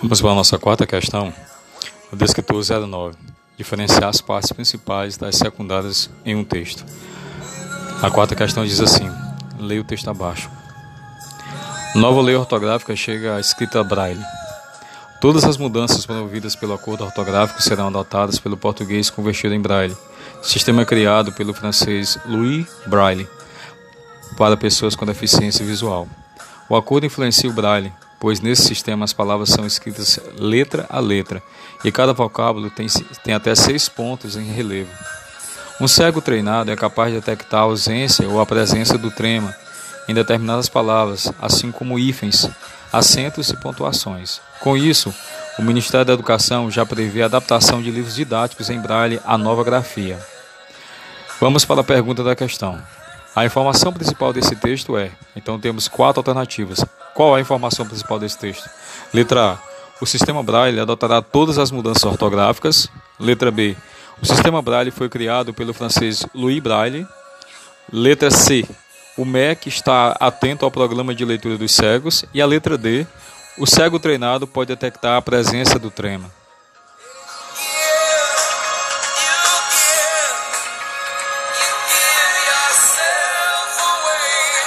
Vamos para a nossa quarta questão. O descritor 09. Diferenciar as partes principais das secundárias em um texto. A quarta questão diz assim: leia o texto abaixo. Nova lei ortográfica chega à escrita braille. Todas as mudanças promovidas pelo acordo ortográfico serão adotadas pelo português convertido em braille, sistema criado pelo francês Louis Braille para pessoas com deficiência visual. O acordo influencia o braille, pois nesse sistema as palavras são escritas letra a letra e cada vocábulo tem, tem até seis pontos em relevo. Um cego treinado é capaz de detectar a ausência ou a presença do trema em determinadas palavras, assim como hífens, acentos e pontuações. Com isso, o Ministério da Educação já prevê a adaptação de livros didáticos em braille à nova grafia. Vamos para a pergunta da questão. A informação principal desse texto é, então temos quatro alternativas. Qual é a informação principal desse texto? Letra A. O sistema Braille adotará todas as mudanças ortográficas. Letra B. O sistema Braille foi criado pelo francês Louis Braille. Letra C. O MEC está atento ao programa de leitura dos cegos. E a letra D. O cego treinado pode detectar a presença do trema.